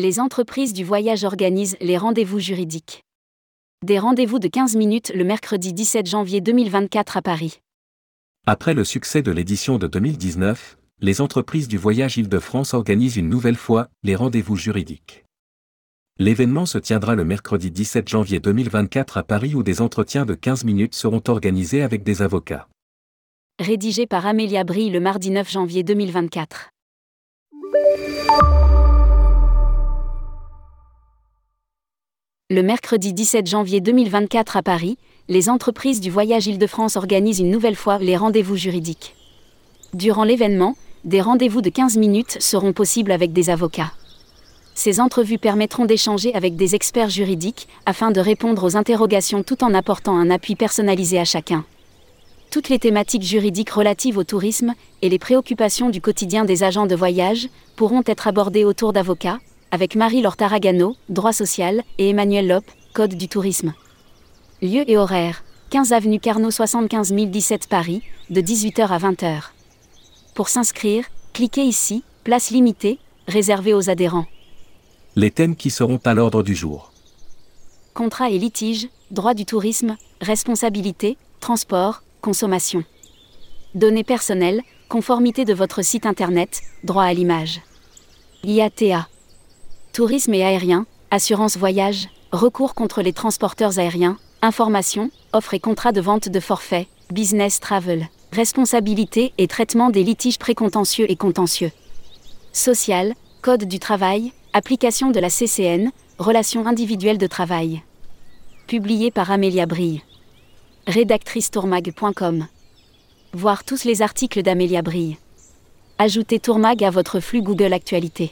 Les entreprises du voyage organisent les rendez-vous juridiques. Des rendez-vous de 15 minutes le mercredi 17 janvier 2024 à Paris. Après le succès de l'édition de 2019, les entreprises du voyage Île-de-France organisent une nouvelle fois les rendez-vous juridiques. L'événement se tiendra le mercredi 17 janvier 2024 à Paris où des entretiens de 15 minutes seront organisés avec des avocats. Rédigé par Amélia Brie le mardi 9 janvier 2024. Le mercredi 17 janvier 2024 à Paris, les entreprises du voyage Île-de-France organisent une nouvelle fois les rendez-vous juridiques. Durant l'événement, des rendez-vous de 15 minutes seront possibles avec des avocats. Ces entrevues permettront d'échanger avec des experts juridiques afin de répondre aux interrogations tout en apportant un appui personnalisé à chacun. Toutes les thématiques juridiques relatives au tourisme et les préoccupations du quotidien des agents de voyage pourront être abordées autour d'avocats, avec Marie-Laure Taragano, droit social, et Emmanuel Lop, code du tourisme. Lieu et horaire 15 avenue Carnot 75 017 Paris, de 18h à 20h. Pour s'inscrire, cliquez ici, place limitée, réservée aux adhérents. Les thèmes qui seront à l'ordre du jour. Contrat et litige, droit du tourisme, responsabilité, transport, consommation. Données personnelles, conformité de votre site internet, droit à l'image. IATA. Tourisme et aérien, assurance voyage, recours contre les transporteurs aériens, information, offre et contrat de vente de forfait, business travel, responsabilité et traitement des litiges précontentieux et contentieux. Social, code du travail, application de la CCN, relations individuelles de travail. Publié par Amélia Brille. Rédactrice tourmag.com. Voir tous les articles d'Amélia Brille. Ajoutez Tourmag à votre flux Google Actualité.